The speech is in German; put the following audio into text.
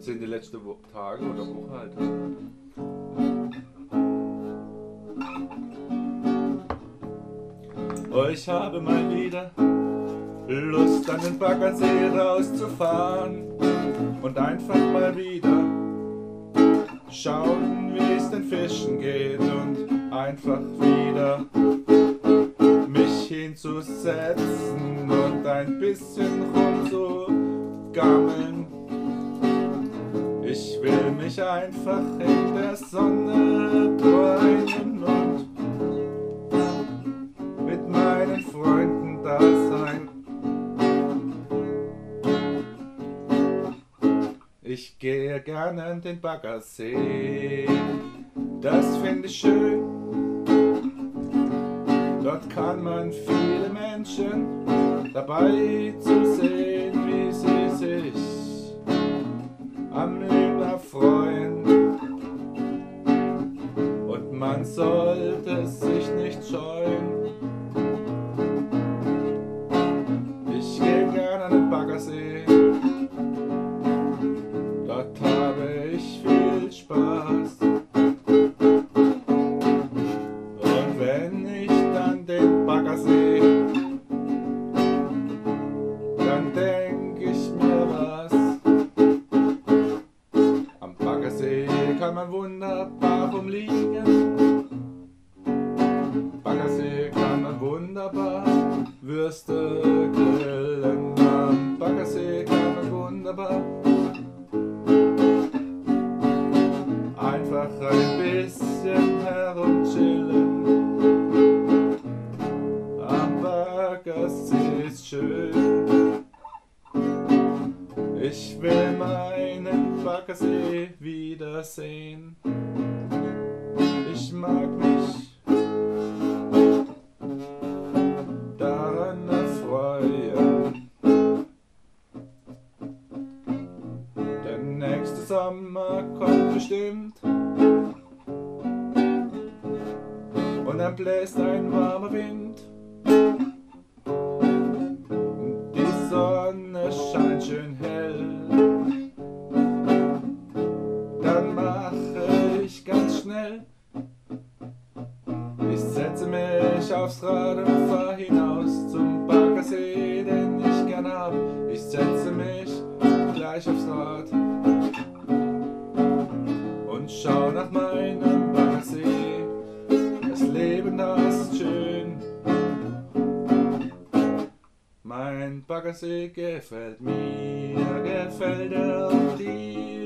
Sind die letzten Wo Tage oder Woche halt. Oh, ich habe mal wieder Lust an den Baggersee rauszufahren und einfach mal wieder schauen, wie es den Fischen geht und einfach wieder mich hinzusetzen und ein bisschen rumzugammeln. Ich will mich einfach in der Sonne bräunen und mit meinen Freunden da sein. Ich gehe gerne an den Baggersee, das finde ich schön. Dort kann man viele Menschen dabei zu sehen, wie man sollte sich nicht scheuen. Kann man wunderbar rumliegen. Baggersee kann man wunderbar Würste grillen. Am Baggersee kann man wunderbar einfach ein bisschen herumchillen. Am Baggersee ist schön. Ich will meinen Baggersee wiedersehen. Ich mag mich daran erfreuen. Der nächste Sommer kommt bestimmt. Und dann bläst ein warmer Wind. Schön hell. Dann mache ich ganz schnell. Ich setze mich aufs Rad und fahr hinaus zum Baggersee, den ich gern hab. Ich setze mich gleich aufs Rad und schau nach meinem Ein Baggersee gefällt mir, gefällt auch dir.